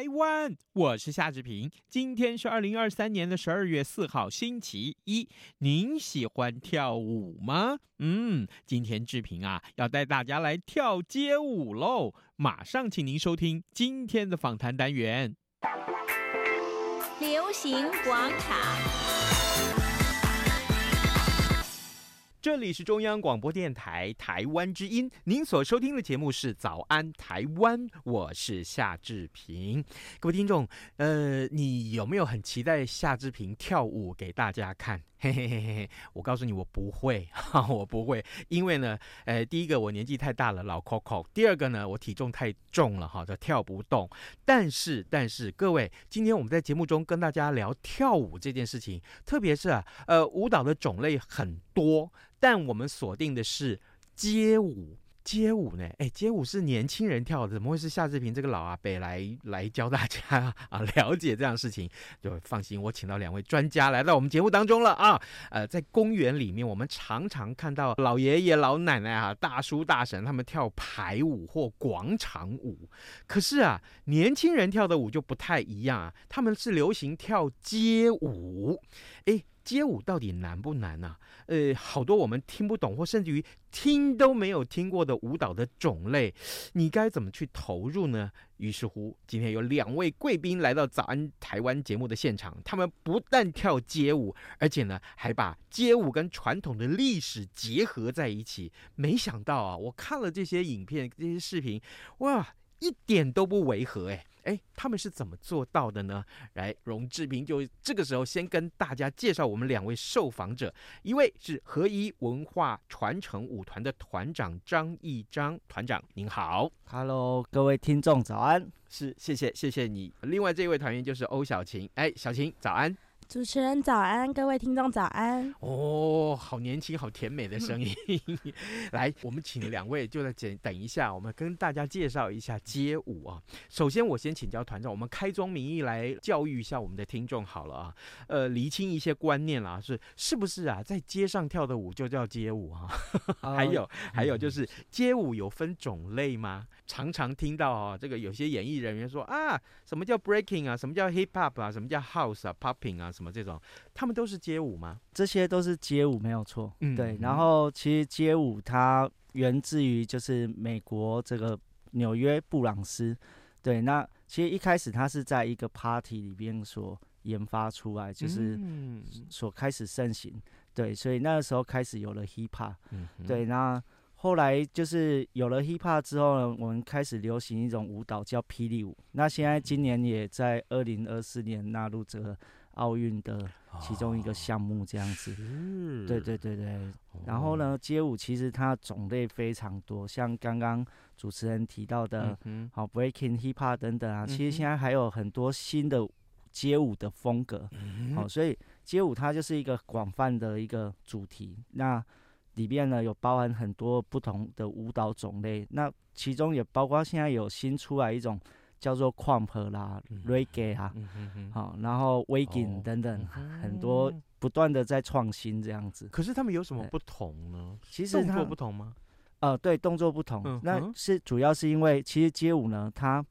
台湾！我是夏志平。今天是二零二三年的十二月四号，星期一。您喜欢跳舞吗？嗯，今天志平啊，要带大家来跳街舞喽！马上，请您收听今天的访谈单元。流行广场。这里是中央广播电台台湾之音，您所收听的节目是《早安台湾》，我是夏志平。各位听众，呃，你有没有很期待夏志平跳舞给大家看？嘿嘿嘿嘿，我告诉你，我不会，哈，我不会，因为呢，呃，第一个我年纪太大了，老 Coco；第二个呢，我体重太重了，哈，就跳不动。但是，但是，各位，今天我们在节目中跟大家聊跳舞这件事情，特别是啊，呃，舞蹈的种类很多，但我们锁定的是街舞。街舞呢？哎，街舞是年轻人跳的，怎么会是夏志平这个老阿伯来来教大家 啊了解这样事情？就放心，我请到两位专家来到我们节目当中了啊。呃，在公园里面，我们常常看到老爷爷老奶奶啊、大叔大婶他们跳排舞或广场舞，可是啊，年轻人跳的舞就不太一样啊，他们是流行跳街舞，哎。街舞到底难不难啊？呃，好多我们听不懂或甚至于听都没有听过的舞蹈的种类，你该怎么去投入呢？于是乎，今天有两位贵宾来到《早安台湾》节目的现场，他们不但跳街舞，而且呢，还把街舞跟传统的历史结合在一起。没想到啊，我看了这些影片、这些视频，哇，一点都不违和哎。哎，他们是怎么做到的呢？来，荣志平就这个时候先跟大家介绍我们两位受访者，一位是合一文化传承舞团的团长张义章团长，您好，Hello，各位听众早安，是，谢谢，谢谢你。另外这位团员就是欧小琴，哎，小琴早安。主持人早安，各位听众早安。哦，好年轻，好甜美的声音。来，我们请两位就在等等一下，我们跟大家介绍一下街舞啊。首先，我先请教团长，我们开宗明义来教育一下我们的听众好了啊。呃，厘清一些观念啦，是是不是啊？在街上跳的舞就叫街舞啊？还有还有就是街舞有分种类吗？常常听到啊，这个有些演艺人员说啊，什么叫 breaking 啊？什么叫 hip hop 啊？什么叫 house 啊？popping 啊？什么这种，他们都是街舞吗？这些都是街舞，没有错。嗯，对。然后其实街舞它源自于就是美国这个纽约布朗斯。对，那其实一开始它是在一个 party 里边所研发出来，就是所开始盛行。对，所以那个时候开始有了 hip hop。嗯，对，那。后来就是有了 hip hop 之后呢，我们开始流行一种舞蹈叫霹雳舞。那现在今年也在二零二四年纳入这个奥运的其中一个项目，这样子。哦、对对对对。然后呢，街舞其实它种类非常多，像刚刚主持人提到的，好 breaking、hip hop 等等啊。其实现在还有很多新的街舞的风格。好，所以街舞它就是一个广泛的一个主题。那里面呢，有包含很多不同的舞蹈种类，那其中也包括现在有新出来一种叫做 Krump 啦、嗯、Reggae 啊，好、嗯嗯哦，然后 Waacking 等等，哦、很多不断的在创新这样子。可是他们有什么不同呢？其实动作不同吗？呃，对，动作不同，嗯、那是主要是因为其实街舞呢，它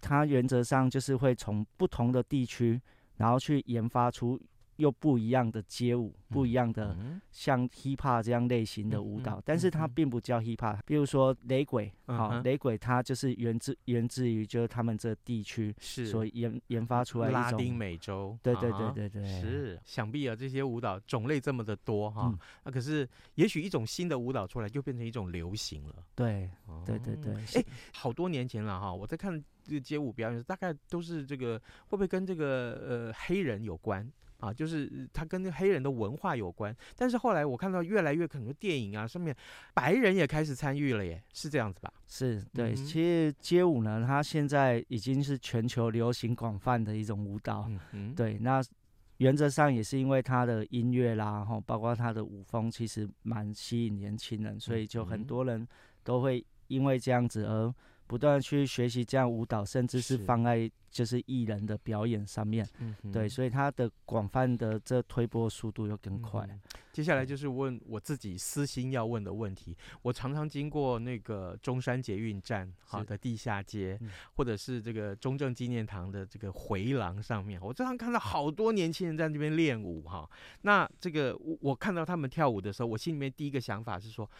它原则上就是会从不同的地区，然后去研发出。又不一样的街舞，不一样的像 hip hop 这样类型的舞蹈，但是它并不叫 hip hop。比如说雷鬼，好，雷鬼它就是源自源自于就是他们这地区所研研发出来的拉丁美洲。对对对对对，是。想必啊，这些舞蹈种类这么的多哈，那可是也许一种新的舞蹈出来就变成一种流行了。对对对对，哎，好多年前了哈，我在看这个街舞表演，大概都是这个会不会跟这个呃黑人有关？啊，就是它跟那黑人的文化有关。但是后来我看到越来越可能电影啊上面白人也开始参与了耶，是这样子吧？是对，嗯、其实街舞呢，它现在已经是全球流行广泛的一种舞蹈。对，那原则上也是因为它的音乐啦，然后包括它的舞风，其实蛮吸引年轻人，所以就很多人都会因为这样子而。不断去学习这样舞蹈，甚至是放在就是艺人的表演上面，对，所以它的广泛的这推波速度又更快。嗯。接下来就是问我自己私心要问的问题。我常常经过那个中山捷运站好的地下街，或者是这个中正纪念堂的这个回廊上面，我经常看到好多年轻人在那边练舞哈。那这个我看到他们跳舞的时候，我心里面第一个想法是说，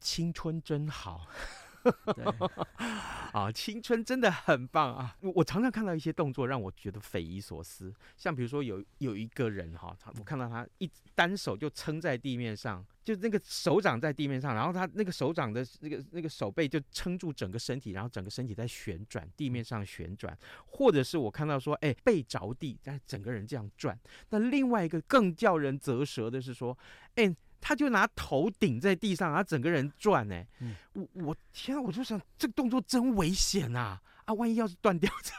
青春真好。对啊，青春真的很棒啊！我我常常看到一些动作让我觉得匪夷所思，像比如说有有一个人哈，他我看到他一单手就撑在地面上，就那个手掌在地面上，然后他那个手掌的那个那个手背就撑住整个身体，然后整个身体在旋转，地面上旋转，或者是我看到说，哎，背着地，但整个人这样转。那另外一个更叫人啧舌的是说，哎。他就拿头顶在地上，然后整个人转呢、欸。嗯、我我天啊！我就想这个动作真危险呐！啊，万一要是断掉怎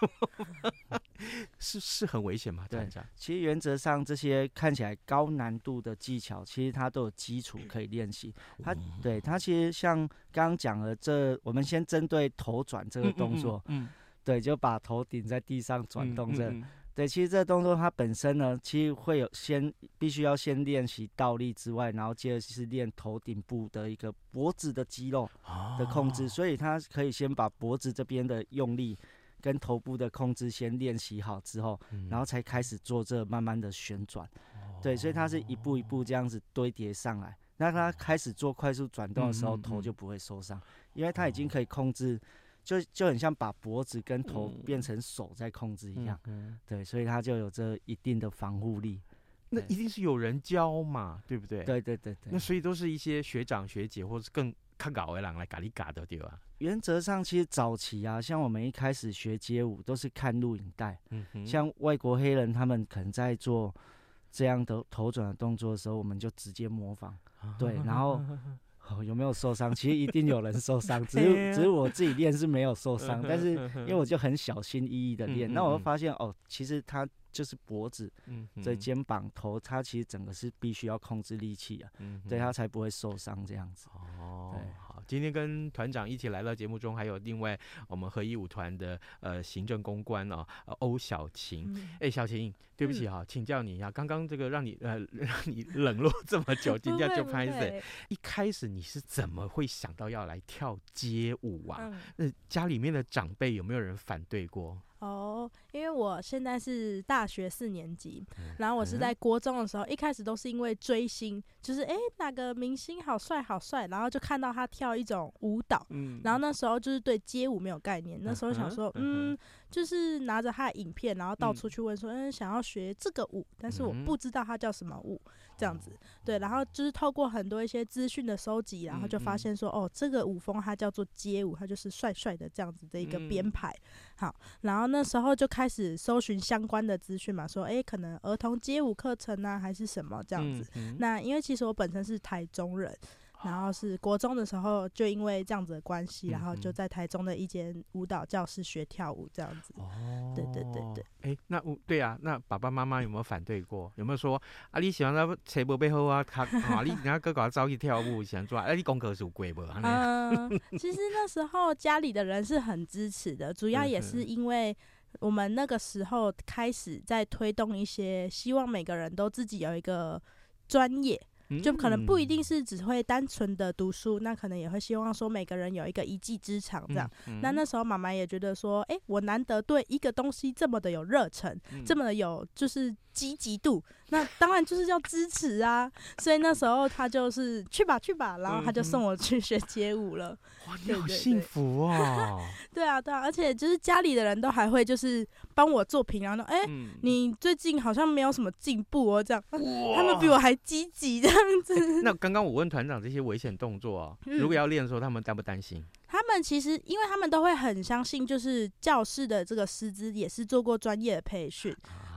么？是是很危险吗？对，其实原则上这些看起来高难度的技巧，其实它都有基础可以练习。它对它其实像刚刚讲的这，我们先针对头转这个动作，嗯，嗯，嗯，对，就把头顶在地上转动这。对，其实这个动作它本身呢，其实会有先必须要先练习倒立之外，然后接着是练头顶部的一个脖子的肌肉的控制，所以它可以先把脖子这边的用力跟头部的控制先练习好之后，然后才开始做这慢慢的旋转。对，所以它是一步一步这样子堆叠上来。那它开始做快速转动的时候，头就不会受伤，因为它已经可以控制。就就很像把脖子跟头变成手在控制一样，嗯嗯、对，所以它就有这一定的防护力。那一定是有人教嘛，对不对？对对对对。那所以都是一些学长学姐，或是更看搞的人来咖喱嘎的，对吧？原则上，其实早期啊，像我们一开始学街舞，都是看录影带。嗯。像外国黑人，他们可能在做这样的头转的动作的时候，我们就直接模仿。对，然后。哦，有没有受伤？其实一定有人受伤，只 是只是我自己练是没有受伤，但是因为我就很小心翼翼的练，那我就发现哦，其实他就是脖子、这肩膀、头，他其实整个是必须要控制力气啊，嗯对他才不会受伤这样子。哦，好，今天跟团长一起来到节目中，还有另外我们合一舞团的呃行政公关哦，欧小晴。哎，小晴，对不起哈，请教你一下，刚刚这个让你呃 让你冷落这么久，今天就拍谢。一开始你是怎么会想到要来跳街舞啊？那家里面的长辈有没有人反对过？哦，因为我现在是大学四年级，然后我是在国中的时候，一开始都是因为追星，就是哎、欸、哪个明星好帅好帅，然后就看到他跳一种舞蹈，然后。那时候就是对街舞没有概念，那时候想说嗯。就是拿着他的影片，然后到处去问说，嗯，想要学这个舞，但是我不知道他叫什么舞，这样子，对，然后就是透过很多一些资讯的收集，然后就发现说，哦，这个舞风它叫做街舞，它就是帅帅的这样子的一个编排，好，然后那时候就开始搜寻相关的资讯嘛，说，诶，可能儿童街舞课程啊，还是什么这样子，那因为其实我本身是台中人。然后是国中的时候，就因为这样子的关系，然后就在台中的一间舞蹈教室学跳舞，这样子。哦，对对对对。哎，那对啊，那爸爸妈妈有没有反对过？有没有说啊？你喜欢他切不背后啊？他啊，你人家哥哥早去跳舞，喜欢做啊？你功课是有过不？嗯，其实那时候家里的人是很支持的，主要也是因为我们那个时候开始在推动一些，希望每个人都自己有一个专业。就可能不一定是只会单纯的读书，那可能也会希望说每个人有一个一技之长这样。那那时候妈妈也觉得说，哎，我难得对一个东西这么的有热忱，这么的有就是。积极度，那当然就是要支持啊！所以那时候他就是去吧去吧，然后他就送我去学街舞了。哇，你好幸福 啊！对啊对啊，而且就是家里的人都还会就是帮我做评，然后哎，你最近好像没有什么进步哦，这样，他们比我还积极这样子。那刚刚我问团长这些危险动作啊，如果要练的时候，他们担不担心？他们其实，因为他们都会很相信，就是教室的这个师资也是做过专业的培训。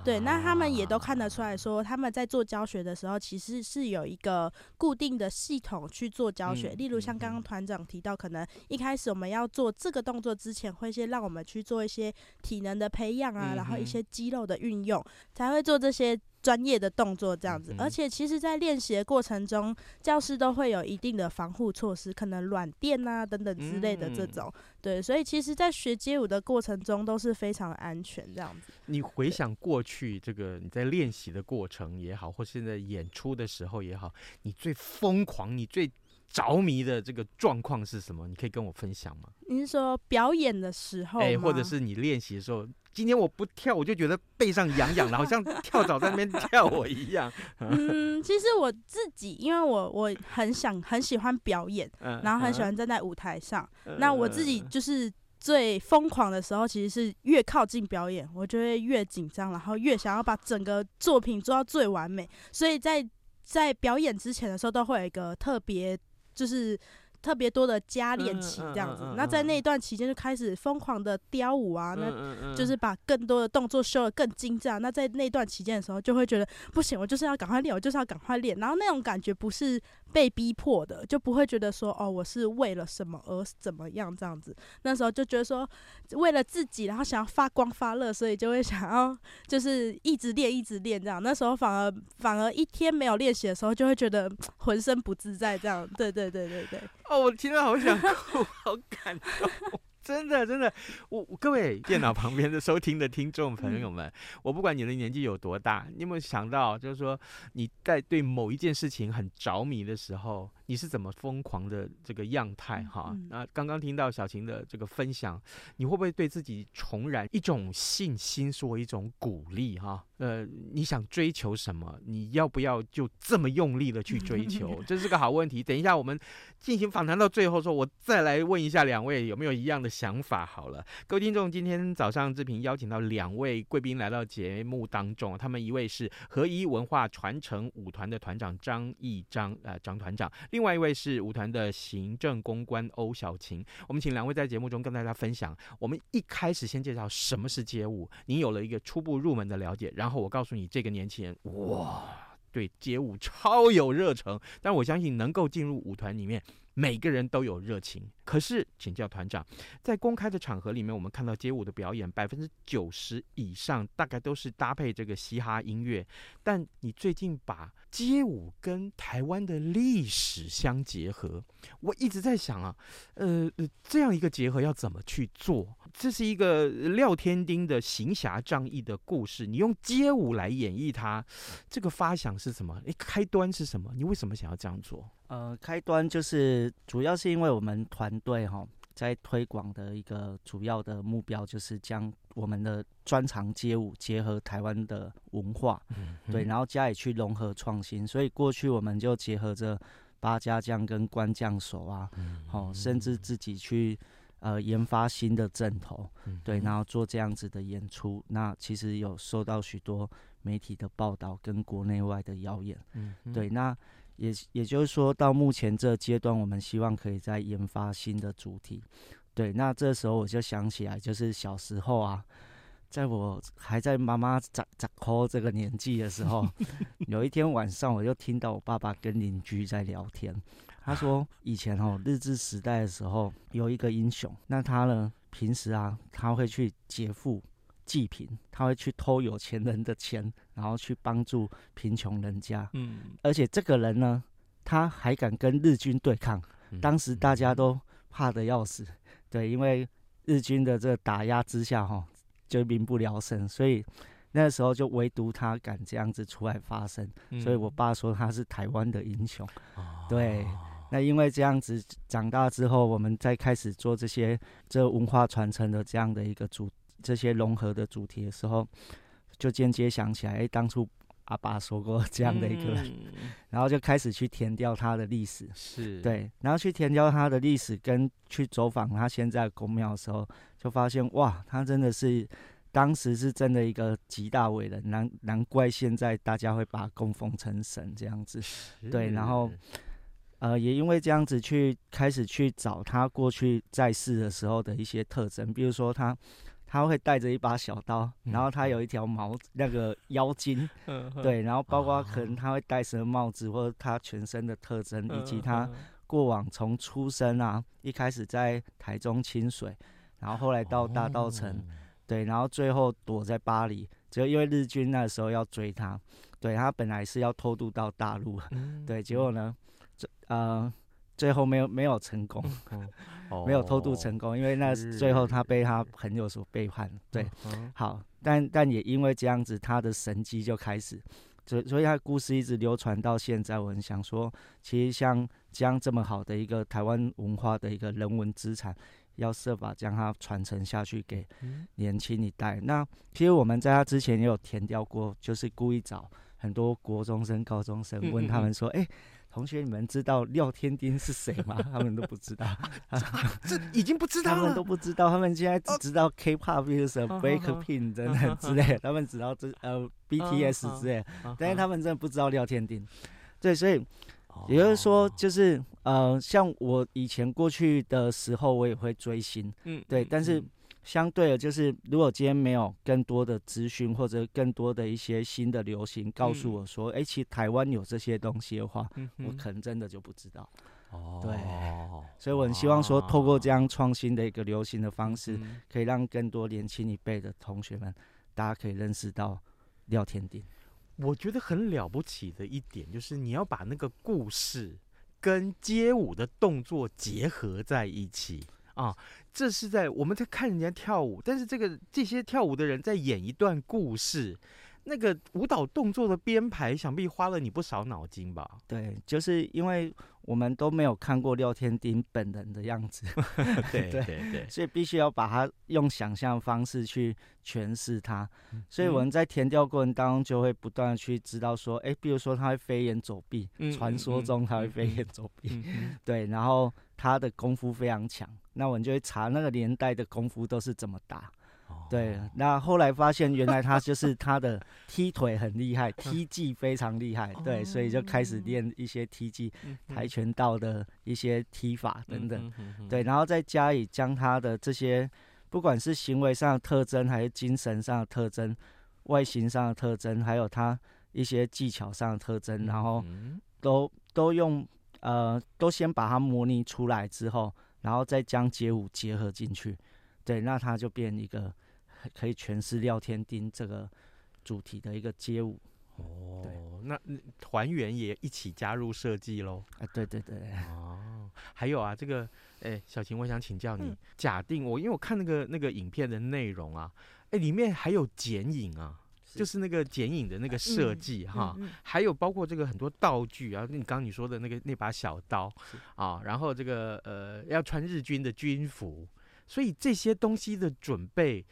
对，那他们也都看得出来说，他们在做教学的时候，其实是有一个固定的系统去做教学。例如像刚刚团长提到，可能一开始我们要做这个动作之前，会先让我们去做一些体能的培养啊，然后一些肌肉的运用，才会做这些。专业的动作这样子，而且其实，在练习的过程中，教师都会有一定的防护措施，可能软垫啊等等之类的这种。对，所以其实，在学街舞的过程中都是非常安全这样子。你回想过去，这个你在练习的过程也好，或现在演出的时候也好，你最疯狂、你最着迷的这个状况是什么？你可以跟我分享吗？你是说表演的时候，哎，或者是你练习的时候？今天我不跳，我就觉得背上痒痒的，好像跳蚤在那边跳我一样。嗯，其实我自己，因为我我很想很喜欢表演，然后很喜欢站在舞台上。那我自己就是最疯狂的时候，其实是越靠近表演，我就会越紧张，然后越想要把整个作品做到最完美。所以在在表演之前的时候，都会有一个特别就是。特别多的加练期这样子，那在那一段期间就开始疯狂的雕舞啊，那就是把更多的动作修得更精湛。那在那段期间的时候，就会觉得不行，我就是要赶快练，我就是要赶快练。然后那种感觉不是被逼迫的，就不会觉得说哦，我是为了什么而怎么样这样子。那时候就觉得说，为了自己，然后想要发光发热，所以就会想要就是一直练，一直练这样。那时候反而反而一天没有练习的时候，就会觉得浑身不自在这样。对对对对对。哦，我听到好想 哭，好感动。真的，真的，我各位电脑旁边的收听的听众朋友们，我不管你的年纪有多大，你有没有想到，就是说你在对某一件事情很着迷的时候，你是怎么疯狂的这个样态哈？那刚刚听到小琴的这个分享，你会不会对自己重燃一种信心，说一种鼓励哈？呃，你想追求什么？你要不要就这么用力的去追求？这是个好问题。等一下我们进行访谈到最后，说我再来问一下两位有没有一样的。想法好了，各位听众，今天早上志平邀请到两位贵宾来到节目当中，他们一位是合一文化传承舞团的团长张义章，呃，张团长，另外一位是舞团的行政公关欧小晴。我们请两位在节目中跟大家分享。我们一开始先介绍什么是街舞，你有了一个初步入门的了解，然后我告诉你这个年轻人，哇，对街舞超有热忱，但我相信能够进入舞团里面。每个人都有热情，可是请教团长，在公开的场合里面，我们看到街舞的表演，百分之九十以上大概都是搭配这个嘻哈音乐。但你最近把街舞跟台湾的历史相结合，我一直在想啊，呃，这样一个结合要怎么去做？这是一个廖天丁的行侠仗义的故事，你用街舞来演绎它，这个发想是什么？诶，开端是什么？你为什么想要这样做？呃，开端就是主要是因为我们团队哈，在推广的一个主要的目标就是将我们的专长街舞结合台湾的文化，对，然后加以去融合创新。所以过去我们就结合着八家将跟官将手啊，好、嗯，甚至自己去呃研发新的阵头，嗯、对，然后做这样子的演出。那其实有受到许多媒体的报道跟国内外的谣言，嗯嗯、对，那。也也就是说，到目前这阶段，我们希望可以再研发新的主题。对，那这时候我就想起来，就是小时候啊，在我还在妈妈咋咋抠这个年纪的时候，有一天晚上，我就听到我爸爸跟邻居在聊天。他说，以前哦，日治时代的时候，有一个英雄，那他呢，平时啊，他会去劫富济贫，他会去偷有钱人的钱，然后去帮助贫穷人家。嗯，而且这个人呢，他还敢跟日军对抗。当时大家都怕的要死，对，因为日军的这个打压之下，哈，就民不聊生。所以那时候就唯独他敢这样子出来发声。所以我爸说他是台湾的英雄。对，那因为这样子长大之后，我们再开始做这些这文化传承的这样的一个主。这些融合的主题的时候，就间接想起来，哎，当初阿爸说过这样的一个人，嗯、然后就开始去填掉他的历史，是对，然后去填掉他的历史，跟去走访他现在公庙的时候，就发现哇，他真的是当时是真的一个极大伟人，难难怪现在大家会把他供奉成神这样子，是。对，然后。呃，也因为这样子去开始去找他过去在世的时候的一些特征，比如说他。他会带着一把小刀，嗯然后他有一条毛那个妖精，对，然后包括可能他会戴什么帽子，或者他全身的特征，以及他过往从出生啊，一开始在台中清水，然后后来到大稻城，对，然后最后躲在巴黎，只有因为日军那时候要追他，对，他本来是要偷渡到大陆，对，结果呢，这呃。最后没有没有成功，没有偷渡成功，因为那最后他被他朋友所背叛。对，好，但但也因为这样子，他的神迹就开始，所所以他故事一直流传到现在。我很想说，其实像这样这么好的一个台湾文化的一个人文资产，要设法将它传承下去给年轻一代。那其实我们在他之前也有填掉过，就是故意找很多国中生、高中生问他们说，哎。同学，你们知道廖天丁是谁吗？他们都不知道，这已经不知道了。他们都不知道，他们现在只知道 K-pop 是什么 Breakpink 等等之类的，他们只知道这呃 BTS 之类，但是他们真的不知道廖天丁。对，所以也就是说，就是呃，像我以前过去的时候，我也会追星，嗯，对，但是。相对的，就是如果今天没有更多的资讯或者更多的一些新的流行告诉我说，哎、嗯欸，其实台湾有这些东西的话，嗯、我可能真的就不知道。哦，对，所以我很希望说，透过这样创新的一个流行的方式，嗯、可以让更多年轻一辈的同学们，大家可以认识到廖天丁。我觉得很了不起的一点，就是你要把那个故事跟街舞的动作结合在一起。啊，这是在我们在看人家跳舞，但是这个这些跳舞的人在演一段故事，那个舞蹈动作的编排，想必花了你不少脑筋吧？对，就是因为我们都没有看过廖天丁本人的样子，对对对，所以必须要把它用想象方式去诠释它。所以我们在填调过程当中，就会不断的去知道说，哎，比如说他会飞檐走壁，传说中他会飞檐走壁，对，然后他的功夫非常强。那我们就会查那个年代的功夫都是怎么打，对。那后来发现原来他就是他的踢腿很厉害，踢技非常厉害，对，所以就开始练一些踢技，跆拳道的一些踢法等等，对。然后再加以将他的这些不管是行为上的特征，还是精神上的特征、外形上的特征，还有他一些技巧上的特征，然后都都用呃都先把它模拟出来之后。然后再将街舞结合进去，对，那他就变一个可以诠释廖天丁这个主题的一个街舞。哦，对，那团员也一起加入设计喽？啊，对对对。哦，还有啊，这个，哎，小琴，我想请教你，嗯、假定我，因为我看那个那个影片的内容啊，哎，里面还有剪影啊。就是那个剪影的那个设计哈，还有包括这个很多道具啊，你刚刚你说的那个那把小刀啊，然后这个呃要穿日军的军服，所以这些东西的准备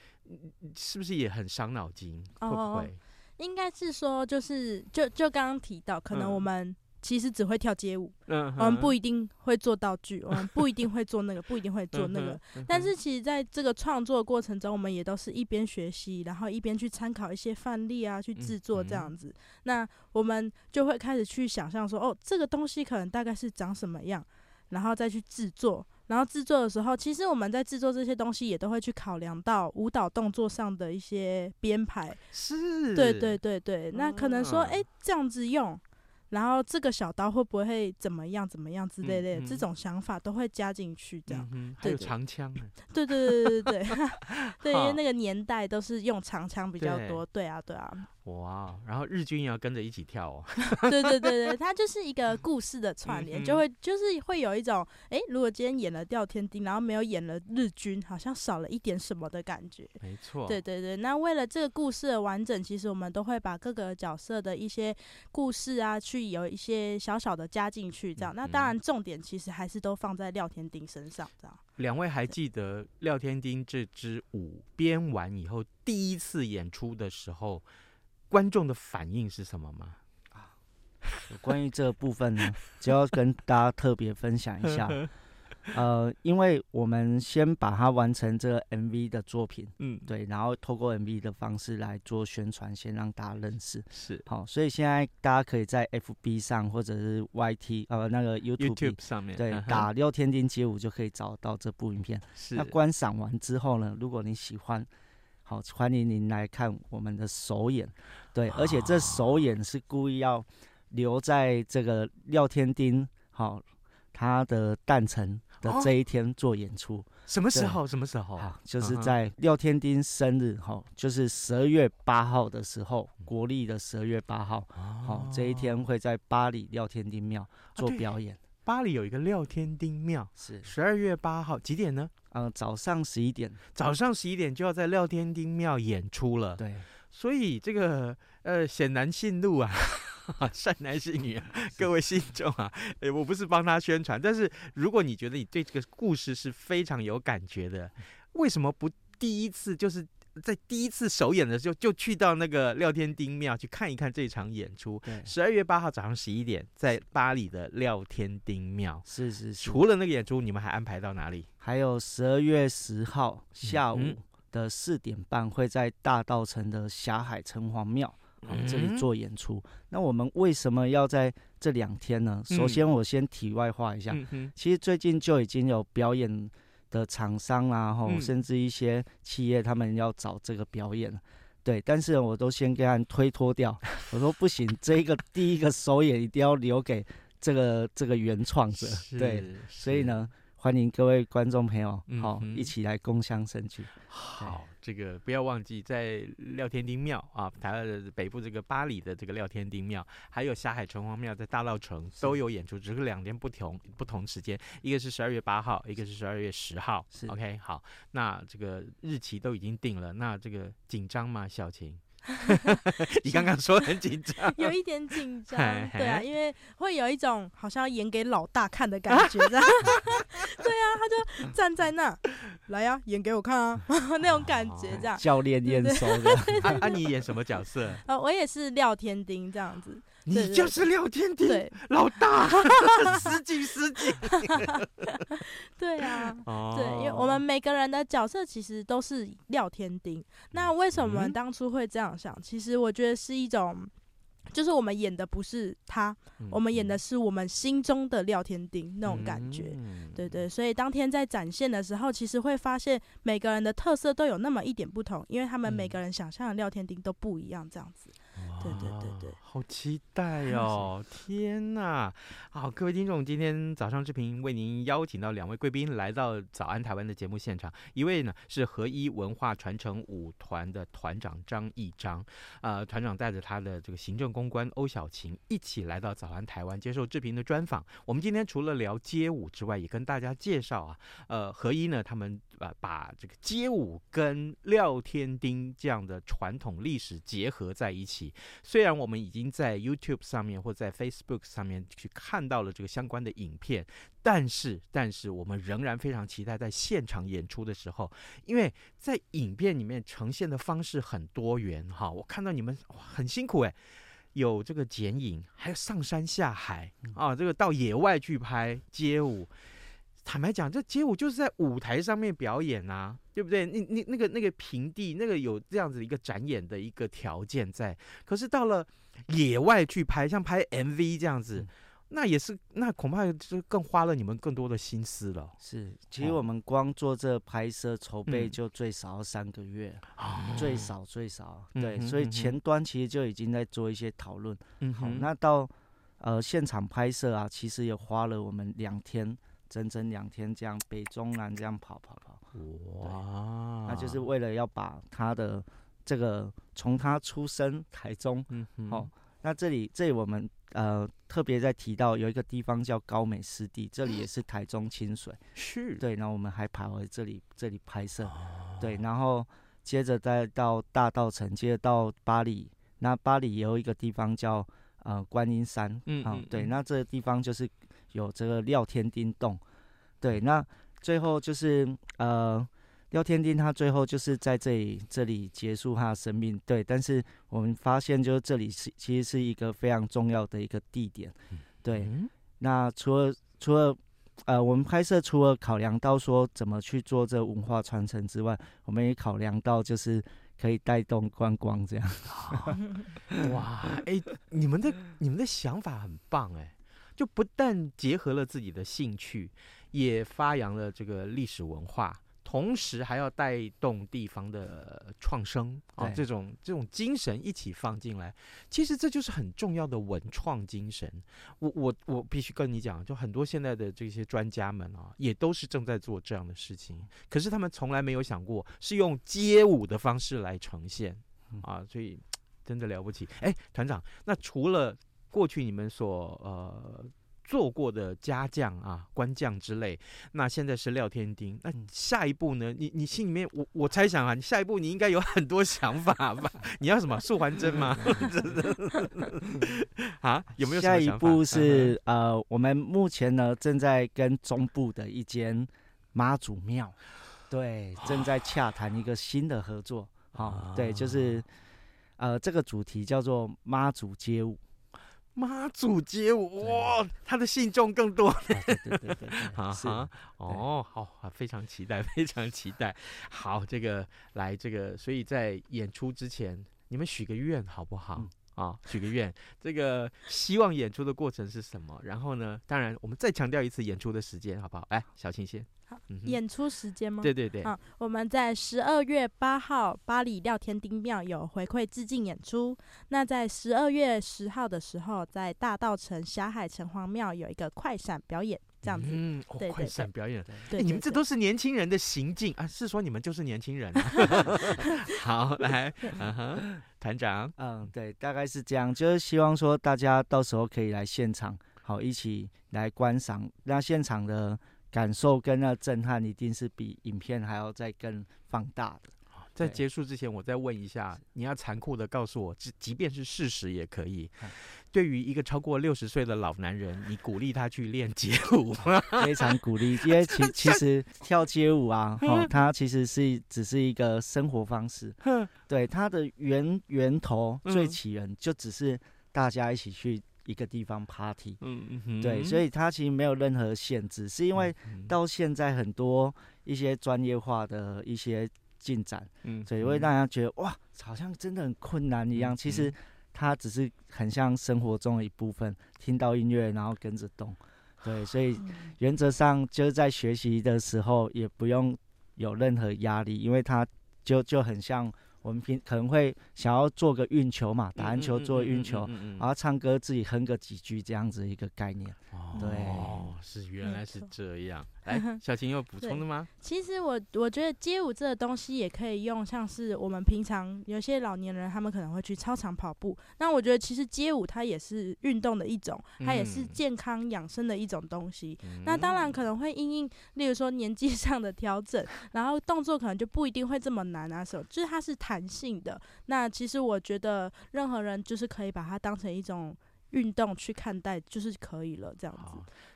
是不是也很伤脑筋？会不会？应该是说，就是就就刚刚提到，可能我们。其实只会跳街舞，嗯，我们不一定会做道具，我们不一定会做那个，不一定会 做那个。但是其实在这个创作过程中，我们也都是一边学习，然后一边去参考一些范例啊，去制作这样子。那我们就会开始去想象说，哦，这个东西可能大概是长什么样，然后再去制作。然后制作的时候，其实我们在制作这些东西也都会去考量到舞蹈动作上的一些编排。是，对对对对。那可能说，哎，这样子用。然后这个小刀会不会怎么样怎么样之类的，这种想法都会加进去，这样。还有长枪。对对对对对对，对，因为那个年代都是用长枪比较多。对啊对啊。哇，然后日军也要跟着一起跳哦。对对对对，它就是一个故事的串联，就会就是会有一种，哎，如果今天演了廖天丁，然后没有演了日军，好像少了一点什么的感觉。没错。对对对，那为了这个故事的完整，其实我们都会把各个角色的一些故事啊，去有一些小小的加进去，这样。那当然重点其实还是都放在廖天丁身上，这样。两位还记得廖天丁这支舞编完以后第一次演出的时候，观众的反应是什么吗？啊，关于这个部分呢，就要跟大家特别分享一下。呃，因为我们先把它完成这个 MV 的作品，嗯，对，然后透过 MV 的方式来做宣传，先让大家认识。是，好，所以现在大家可以在 FB 上或者是 YT 呃那个 YouTube, YouTube 上面，对，打六天丁街舞就可以找到这部影片。是，那观赏完之后呢，如果你喜欢。好，欢迎您来看我们的首演。对，而且这首演是故意要留在这个廖天丁好他的诞辰的这一天做演出。什么时候？什么时候？好，就是在廖天丁生日，哈，就是十二月八号的时候，国历的十二月八号，好，这一天会在巴黎廖天丁庙做表演。八里有一个廖天丁庙，是十二月八号几点呢？呃，早上十一点，早上十一点就要在廖天丁庙演出了。对，所以这个呃，显男信怒啊。善男信女啊，各位信众啊，诶，我不是帮他宣传，但是如果你觉得你对这个故事是非常有感觉的，为什么不第一次就是在第一次首演的时候就去到那个廖天丁庙去看一看这场演出？十二月八号早上十一点，在巴黎的廖天丁庙。是是是。除了那个演出，你们还安排到哪里？还有十二月十号下午的四点半，会在大道城的霞海城隍庙。这里做演出，嗯，那我们为什么要在这两天呢？首先，我先题外话一下，嗯，其实最近就已经有表演的厂商啊，吼，甚至一些企业，他们要找这个表演，对，但是我都先给他推脱掉，我说不行，这个第一个首演一定要留给这个这个原创者，对，所以呢。欢迎各位观众朋友，好、嗯，一起来共襄盛举。好，这个不要忘记，在廖天丁庙啊，台湾的北部这个巴黎的这个廖天丁庙，还有霞海城隍庙在大稻城都有演出，只是两天不同不同时间，一个是十二月八号，一个是十二月十号。OK，好，那这个日期都已经定了，那这个紧张吗，小晴？你刚刚说很紧张，有一点紧张，对啊，因为会有一种好像要演给老大看的感 觉，这样，对啊，他就站在那，来呀、啊，演给我看啊，那种感觉，这样。教练验收的，啊，啊，你演什么角色？啊，我也是廖天丁这样子。你就是廖天丁，对，老大，司机司机。对啊，对，因为我们每个人的角色其实都是廖天丁。那为什么我们当初会这样想？其实我觉得是一种，就是我们演的不是他，我们演的是我们心中的廖天丁那种感觉。对对，所以当天在展现的时候，其实会发现每个人的特色都有那么一点不同，因为他们每个人想象的廖天丁都不一样，这样子。对对对对，好期待哦！天哪，好，各位听众，今天早上志平为您邀请到两位贵宾来到早安台湾的节目现场，一位呢是合一文化传承舞团的团长张义章，呃，团长带着他的这个行政公关欧小琴一起来到早安台湾接受志平的专访。我们今天除了聊街舞之外，也跟大家介绍啊，呃，合一呢他们把把这个街舞跟廖天丁这样的传统历史结合在一起。虽然我们已经在 YouTube 上面或在 Facebook 上面去看到了这个相关的影片，但是，但是我们仍然非常期待在现场演出的时候，因为在影片里面呈现的方式很多元哈。我看到你们很辛苦诶，有这个剪影，还有上山下海啊，这个到野外去拍街舞。坦白讲，这街舞就是在舞台上面表演啊，对不对？你你那个那个平地，那个有这样子一个展演的一个条件在。可是到了野外去拍，像拍 MV 这样子，嗯、那也是，那恐怕就更花了你们更多的心思了。是，其实我们光做这拍摄筹备就最少要三个月，嗯、最少最少。对、嗯，所以前端其实就已经在做一些讨论。嗯，好，那到呃现场拍摄啊，其实也花了我们两天。整整两天这样北中南这样跑跑跑，哇！那就是为了要把他的这个从他出生台中，嗯好，那这里这里我们呃特别在提到有一个地方叫高美湿地，这里也是台中清水，是。对，然后我们还跑回这里这里拍摄，对，然后接着再到大道城，接着到巴黎，那巴黎也有一个地方叫呃观音山，嗯，好，对，那这个地方就是。有这个廖天丁洞，对，那最后就是呃，廖天丁他最后就是在这里这里结束他的生命，对。但是我们发现，就是这里是其实是一个非常重要的一个地点，对。那除了除了呃，我们拍摄除了考量到说怎么去做这文化传承之外，我们也考量到就是可以带动观光这样。哇，哎、欸，你们的你们的想法很棒哎、欸。就不但结合了自己的兴趣，也发扬了这个历史文化，同时还要带动地方的创生啊，这种这种精神一起放进来，其实这就是很重要的文创精神。我我我必须跟你讲，就很多现在的这些专家们啊，也都是正在做这样的事情，可是他们从来没有想过是用街舞的方式来呈现啊，所以真的了不起。哎，团长，那除了过去你们所呃。做过的家将啊、官将之类，那现在是廖天丁。那下一步呢？你你心里面，我我猜想啊，你下一步你应该有很多想法吧？你要什么素还真吗？啊，有没有？下一步是呃，我们目前呢正在跟中部的一间妈祖庙，对，正在洽谈一个新的合作。好、哦，对，就是呃，这个主题叫做妈祖街舞。妈祖街舞哇，他的信众更多。对对对对 啊，哦，好，非常期待，非常期待。好，这个来这个，所以在演出之前，你们许个愿好不好？嗯啊，许个愿，这个希望演出的过程是什么？然后呢，当然我们再强调一次演出的时间，好不好？来，小青先。好，嗯、演出时间吗？对对对。啊，我们在十二月八号巴黎廖天丁庙有回馈致敬演出。那在十二月十号的时候，在大道城霞海城隍庙有一个快闪表演。这样子，嗯，哦、对对对，快闪表演，对，对，对，对，你们这都是年轻人的行径啊！是说你们就是年轻人、啊？好，来，嗯哼，团长，嗯，对，大概是这样，就是希望说大家到时候可以来现场，好，一起来观赏，那现场的感受跟那震撼，一定是比影片还要再更放大的。在结束之前，我再问一下，你要残酷的告诉我，即即便是事实也可以。对于一个超过六十岁的老男人，你鼓励他去练街舞吗？非常鼓励，因为其其实跳街舞啊，哦，它其实是只是一个生活方式。对，它的源源头最起源就只是大家一起去一个地方 party。嗯嗯，对，所以它其实没有任何限制，是因为到现在很多一些专业化的一些。进展，嗯，所以会让大家觉得哇，好像真的很困难一样。其实它只是很像生活中的一部分，听到音乐然后跟着动，对，所以原则上就是在学习的时候也不用有任何压力，因为它就就很像。我们平可能会想要做个运球嘛，打篮球做运球，然后唱歌自己哼个几句这样子一个概念。哦，对，是原来是这样。来，小琴有补充的吗？其实我我觉得街舞这个东西也可以用，像是我们平常有些老年人他们可能会去操场跑步，那我觉得其实街舞它也是运动的一种，它也是健康养生的一种东西。嗯、那当然可能会因应，例如说年纪上的调整，然后动作可能就不一定会这么难啊，什么，就是它是弹。弹性的，那其实我觉得任何人就是可以把它当成一种运动去看待，就是可以了，这样子。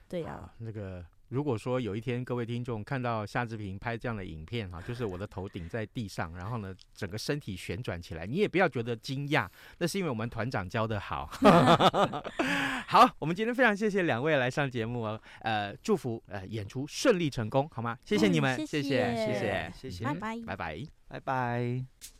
对呀、啊，那个如果说有一天各位听众看到夏志平拍这样的影片哈，就是我的头顶在地上，然后呢整个身体旋转起来，你也不要觉得惊讶，那是因为我们团长教的好。好，我们今天非常谢谢两位来上节目哦，呃，祝福呃演出顺利成功，好吗？谢谢你们，嗯、谢谢谢谢谢谢，拜拜拜拜拜拜。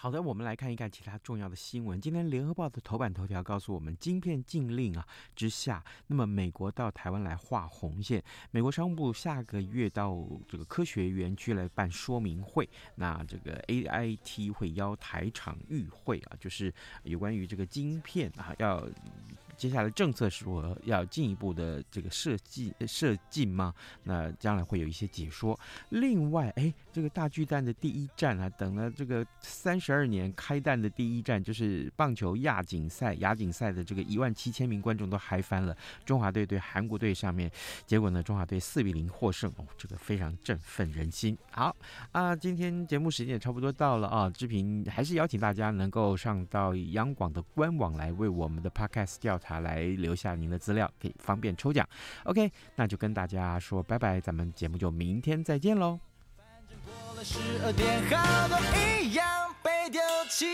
好的，我们来看一看其他重要的新闻。今天《联合报》的头版头条告诉我们，晶片禁令啊之下，那么美国到台湾来画红线。美国商务部下个月到这个科学园区来办说明会，那这个 AIT 会邀台场与会啊，就是有关于这个晶片啊要。接下来政策是说要进一步的这个设计设计吗？那将来会有一些解说。另外，哎，这个大巨蛋的第一站啊，等了这个三十二年开蛋的第一站，就是棒球亚锦赛亚锦赛的这个一万七千名观众都嗨翻了。中华队对韩国队上面，结果呢，中华队四比零获胜哦，这个非常振奋人心。好啊，今天节目时间也差不多到了啊，志平还是邀请大家能够上到央广的官网来为我们的 Podcast 调查。他来留下您的资料，可以方便抽奖。OK，那就跟大家说拜拜，咱们节目就明天再见喽。反正过了十二点，好多一样被丢弃